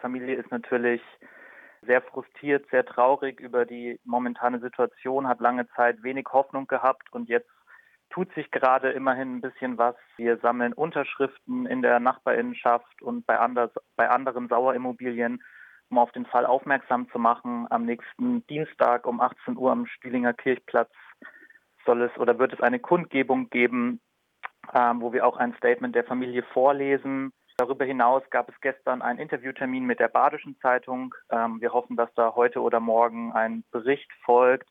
Familie ist natürlich sehr frustriert, sehr traurig über die momentane Situation, hat lange Zeit wenig Hoffnung gehabt und jetzt tut sich gerade immerhin ein bisschen was. Wir sammeln Unterschriften in der Nachbarinnenschaft und bei, anders, bei anderen Sauerimmobilien, um auf den Fall aufmerksam zu machen. Am nächsten Dienstag um 18 Uhr am Stühlinger Kirchplatz soll es oder wird es eine Kundgebung geben, ähm, wo wir auch ein Statement der Familie vorlesen. Darüber hinaus gab es gestern einen Interviewtermin mit der Badischen Zeitung. Ähm, wir hoffen, dass da heute oder morgen ein Bericht folgt,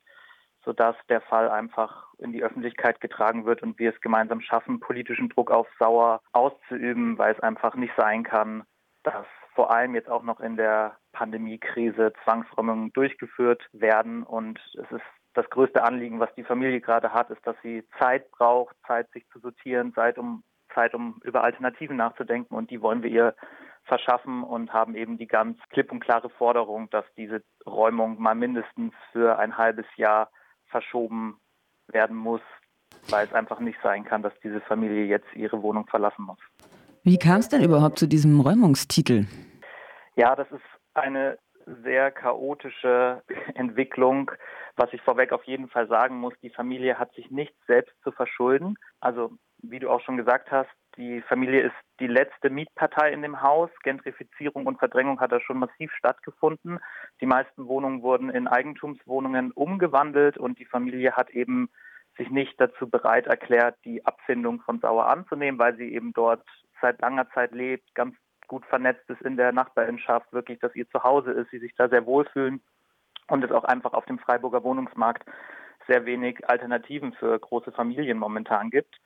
sodass der Fall einfach in die Öffentlichkeit getragen wird und wir es gemeinsam schaffen, politischen Druck auf Sauer auszuüben, weil es einfach nicht sein kann, dass vor allem jetzt auch noch in der Pandemiekrise Zwangsräumungen durchgeführt werden. Und es ist das größte Anliegen, was die Familie gerade hat, ist, dass sie Zeit braucht, Zeit sich zu sortieren, Zeit um Zeit, um über Alternativen nachzudenken. Und die wollen wir ihr verschaffen und haben eben die ganz klipp und klare Forderung, dass diese Räumung mal mindestens für ein halbes Jahr verschoben werden muss, weil es einfach nicht sein kann, dass diese Familie jetzt ihre Wohnung verlassen muss. Wie kam es denn überhaupt zu diesem Räumungstitel? Ja, das ist eine sehr chaotische Entwicklung. Was ich vorweg auf jeden Fall sagen muss, die Familie hat sich nicht selbst zu verschulden. Also wie du auch schon gesagt hast, die Familie ist die letzte Mietpartei in dem Haus. Gentrifizierung und Verdrängung hat da schon massiv stattgefunden. Die meisten Wohnungen wurden in Eigentumswohnungen umgewandelt und die Familie hat eben sich nicht dazu bereit erklärt, die Abfindung von Sauer anzunehmen, weil sie eben dort seit langer Zeit lebt, ganz gut vernetzt ist in der Nachbarinschaft, wirklich, dass ihr Zuhause ist, sie sich da sehr wohlfühlen und es auch einfach auf dem Freiburger Wohnungsmarkt sehr wenig Alternativen für große Familien momentan gibt.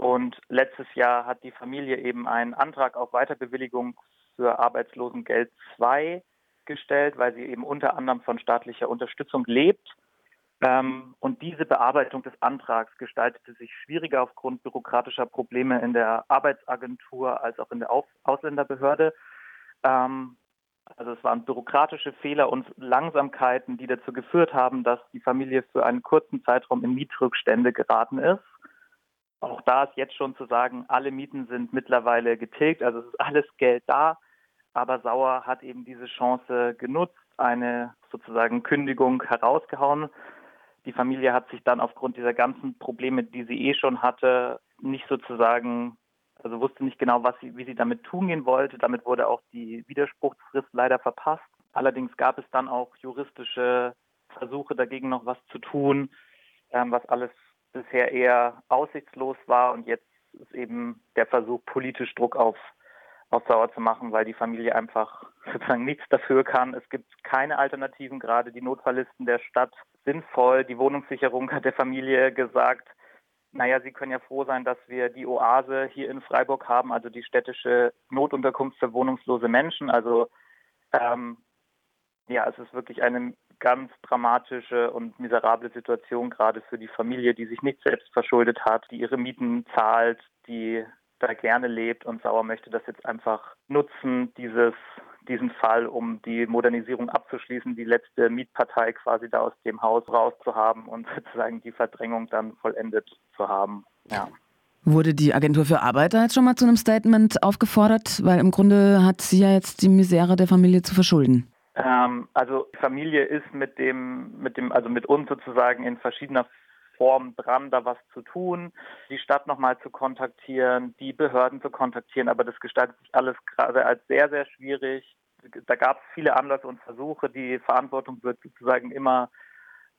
Und letztes Jahr hat die Familie eben einen Antrag auf Weiterbewilligung für Arbeitslosengeld 2 gestellt, weil sie eben unter anderem von staatlicher Unterstützung lebt. Ähm, und diese Bearbeitung des Antrags gestaltete sich schwieriger aufgrund bürokratischer Probleme in der Arbeitsagentur als auch in der Ausländerbehörde. Ähm, also es waren bürokratische Fehler und Langsamkeiten, die dazu geführt haben, dass die Familie für einen kurzen Zeitraum in Mietrückstände geraten ist. Auch da ist jetzt schon zu sagen, alle Mieten sind mittlerweile getilgt, also es ist alles Geld da. Aber Sauer hat eben diese Chance genutzt, eine sozusagen Kündigung herausgehauen. Die Familie hat sich dann aufgrund dieser ganzen Probleme, die sie eh schon hatte, nicht sozusagen, also wusste nicht genau, was sie, wie sie damit tun gehen wollte. Damit wurde auch die Widerspruchsfrist leider verpasst. Allerdings gab es dann auch juristische Versuche dagegen noch was zu tun, ähm, was alles bisher eher aussichtslos war und jetzt ist eben der Versuch, politisch Druck auf, auf Sauer zu machen, weil die Familie einfach sozusagen nichts dafür kann. Es gibt keine Alternativen, gerade die Notfalllisten der Stadt sind voll. Die Wohnungssicherung hat der Familie gesagt, naja, Sie können ja froh sein, dass wir die Oase hier in Freiburg haben, also die städtische Notunterkunft für wohnungslose Menschen. Also ähm, ja, es ist wirklich eine ganz dramatische und miserable Situation gerade für die Familie, die sich nicht selbst verschuldet hat, die ihre Mieten zahlt, die da gerne lebt und Sauer möchte das jetzt einfach nutzen, dieses, diesen Fall, um die Modernisierung abzuschließen, die letzte Mietpartei quasi da aus dem Haus rauszuhaben und sozusagen die Verdrängung dann vollendet zu haben. Ja. Wurde die Agentur für Arbeit da jetzt schon mal zu einem Statement aufgefordert? Weil im Grunde hat sie ja jetzt die Misere der Familie zu verschulden. Ähm, also Familie ist mit dem, mit dem, also mit uns sozusagen in verschiedener Form dran, da was zu tun, die Stadt nochmal zu kontaktieren, die Behörden zu kontaktieren, aber das gestaltet sich alles gerade als sehr, sehr schwierig. Da gab es viele Anlässe und Versuche, die Verantwortung wird sozusagen immer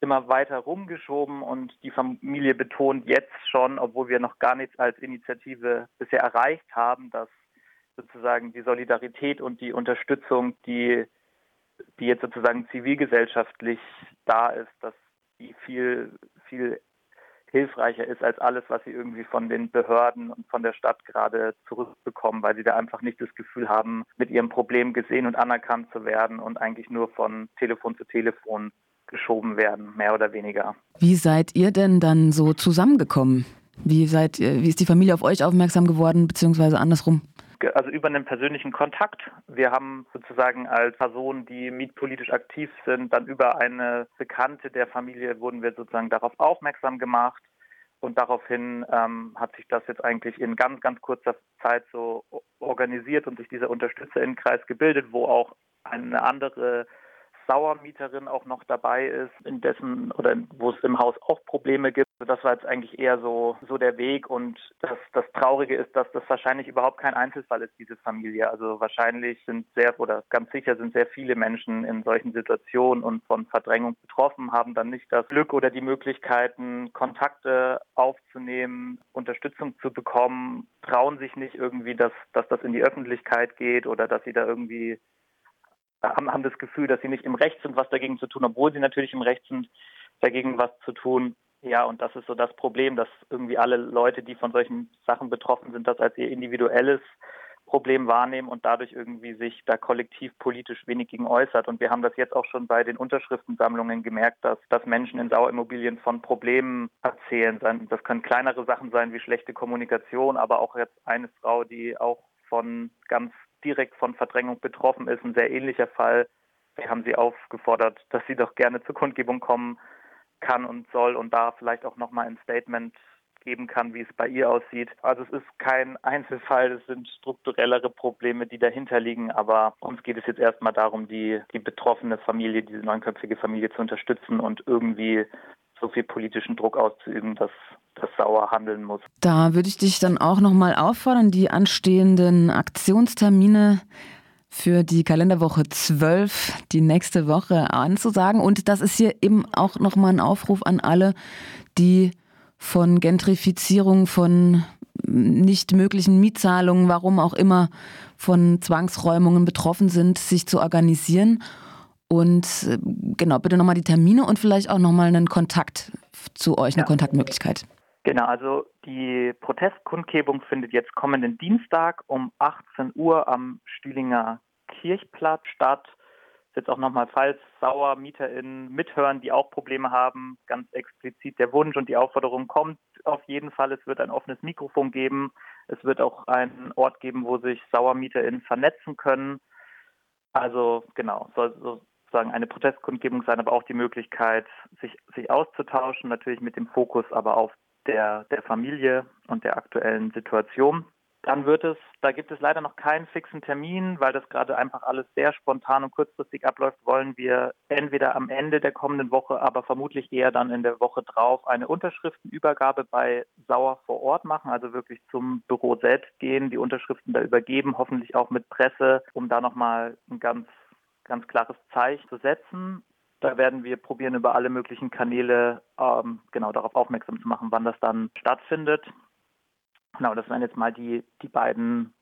immer weiter rumgeschoben und die Familie betont jetzt schon, obwohl wir noch gar nichts als Initiative bisher erreicht haben, dass sozusagen die Solidarität und die Unterstützung, die die jetzt sozusagen zivilgesellschaftlich da ist, dass die viel, viel hilfreicher ist als alles, was sie irgendwie von den Behörden und von der Stadt gerade zurückbekommen, weil sie da einfach nicht das Gefühl haben, mit ihrem Problem gesehen und anerkannt zu werden und eigentlich nur von Telefon zu Telefon geschoben werden, mehr oder weniger. Wie seid ihr denn dann so zusammengekommen? Wie seid wie ist die Familie auf euch aufmerksam geworden, beziehungsweise andersrum? Also über einen persönlichen Kontakt. Wir haben sozusagen als Personen, die mietpolitisch aktiv sind, dann über eine Bekannte der Familie wurden wir sozusagen darauf aufmerksam gemacht. Und daraufhin ähm, hat sich das jetzt eigentlich in ganz, ganz kurzer Zeit so organisiert und sich dieser Unterstützerinnenkreis gebildet, wo auch eine andere Sauermieterin auch noch dabei ist, in dessen oder wo es im Haus auch Probleme gibt. Das war jetzt eigentlich eher so, so der Weg und das, das Traurige ist, dass das wahrscheinlich überhaupt kein Einzelfall ist, diese Familie. Also wahrscheinlich sind sehr oder ganz sicher sind sehr viele Menschen in solchen Situationen und von Verdrängung betroffen, haben dann nicht das Glück oder die Möglichkeiten, Kontakte aufzunehmen, Unterstützung zu bekommen, trauen sich nicht irgendwie, dass, dass das in die Öffentlichkeit geht oder dass sie da irgendwie haben, haben das Gefühl, dass sie nicht im Recht sind, was dagegen zu tun, obwohl sie natürlich im Recht sind, dagegen was zu tun. Ja, und das ist so das Problem, dass irgendwie alle Leute, die von solchen Sachen betroffen sind, das als ihr individuelles Problem wahrnehmen und dadurch irgendwie sich da kollektiv politisch wenig gegen äußert. Und wir haben das jetzt auch schon bei den Unterschriftensammlungen gemerkt, dass, dass Menschen in Sauimmobilien von Problemen erzählen. Das können kleinere Sachen sein wie schlechte Kommunikation, aber auch jetzt eine Frau, die auch von ganz direkt von Verdrängung betroffen ist. Ein sehr ähnlicher Fall. Wir haben sie aufgefordert, dass sie doch gerne zur Kundgebung kommen kann und soll und da vielleicht auch nochmal ein Statement geben kann, wie es bei ihr aussieht. Also es ist kein Einzelfall, es sind strukturellere Probleme, die dahinter liegen, aber uns geht es jetzt erstmal darum, die, die betroffene Familie, diese neunköpfige Familie zu unterstützen und irgendwie so viel politischen Druck auszuüben, dass das sauer handeln muss. Da würde ich dich dann auch nochmal auffordern, die anstehenden Aktionstermine für die Kalenderwoche 12, die nächste Woche anzusagen. Und das ist hier eben auch nochmal ein Aufruf an alle, die von Gentrifizierung, von nicht möglichen Mietzahlungen, warum auch immer, von Zwangsräumungen betroffen sind, sich zu organisieren und äh, genau, bitte nochmal die Termine und vielleicht auch nochmal einen Kontakt zu euch, eine ja. Kontaktmöglichkeit. Genau, also die Protestkundgebung findet jetzt kommenden Dienstag um 18 Uhr am Stühlinger Kirchplatz statt. Jetzt auch nochmal, falls SauermieterInnen mithören, die auch Probleme haben, ganz explizit der Wunsch und die Aufforderung kommt auf jeden Fall. Es wird ein offenes Mikrofon geben. Es wird auch einen Ort geben, wo sich SauermieterInnen vernetzen können. Also genau, soll so sozusagen eine Protestkundgebung sein, aber auch die Möglichkeit, sich, sich auszutauschen, natürlich mit dem Fokus aber auf der, der Familie und der aktuellen Situation. Dann wird es, da gibt es leider noch keinen fixen Termin, weil das gerade einfach alles sehr spontan und kurzfristig abläuft, wollen wir entweder am Ende der kommenden Woche, aber vermutlich eher dann in der Woche drauf eine Unterschriftenübergabe bei Sauer vor Ort machen, also wirklich zum Büro selbst gehen, die Unterschriften da übergeben, hoffentlich auch mit Presse, um da nochmal ein ganz ganz klares Zeichen zu setzen. Da werden wir probieren, über alle möglichen Kanäle ähm, genau darauf aufmerksam zu machen, wann das dann stattfindet. Genau, das wären jetzt mal die, die beiden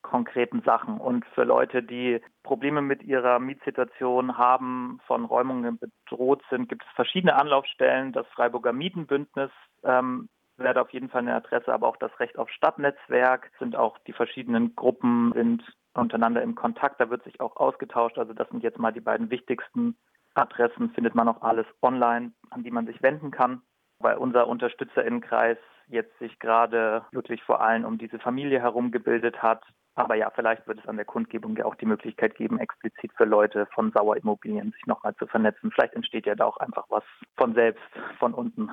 konkreten Sachen. Und für Leute, die Probleme mit ihrer Mietsituation haben, von Räumungen bedroht sind, gibt es verschiedene Anlaufstellen. Das Freiburger Mietenbündnis ähm, wäre auf jeden Fall eine Adresse, aber auch das Recht auf Stadtnetzwerk sind auch die verschiedenen Gruppen sind untereinander im Kontakt. Da wird sich auch ausgetauscht. Also das sind jetzt mal die beiden wichtigsten Adressen. Findet man auch alles online, an die man sich wenden kann, weil unser Unterstützerinnenkreis jetzt sich gerade wirklich vor allem um diese Familie herum gebildet hat. Aber ja, vielleicht wird es an der Kundgebung ja auch die Möglichkeit geben, explizit für Leute von Sauer Immobilien sich nochmal zu vernetzen. Vielleicht entsteht ja da auch einfach was von selbst, von unten.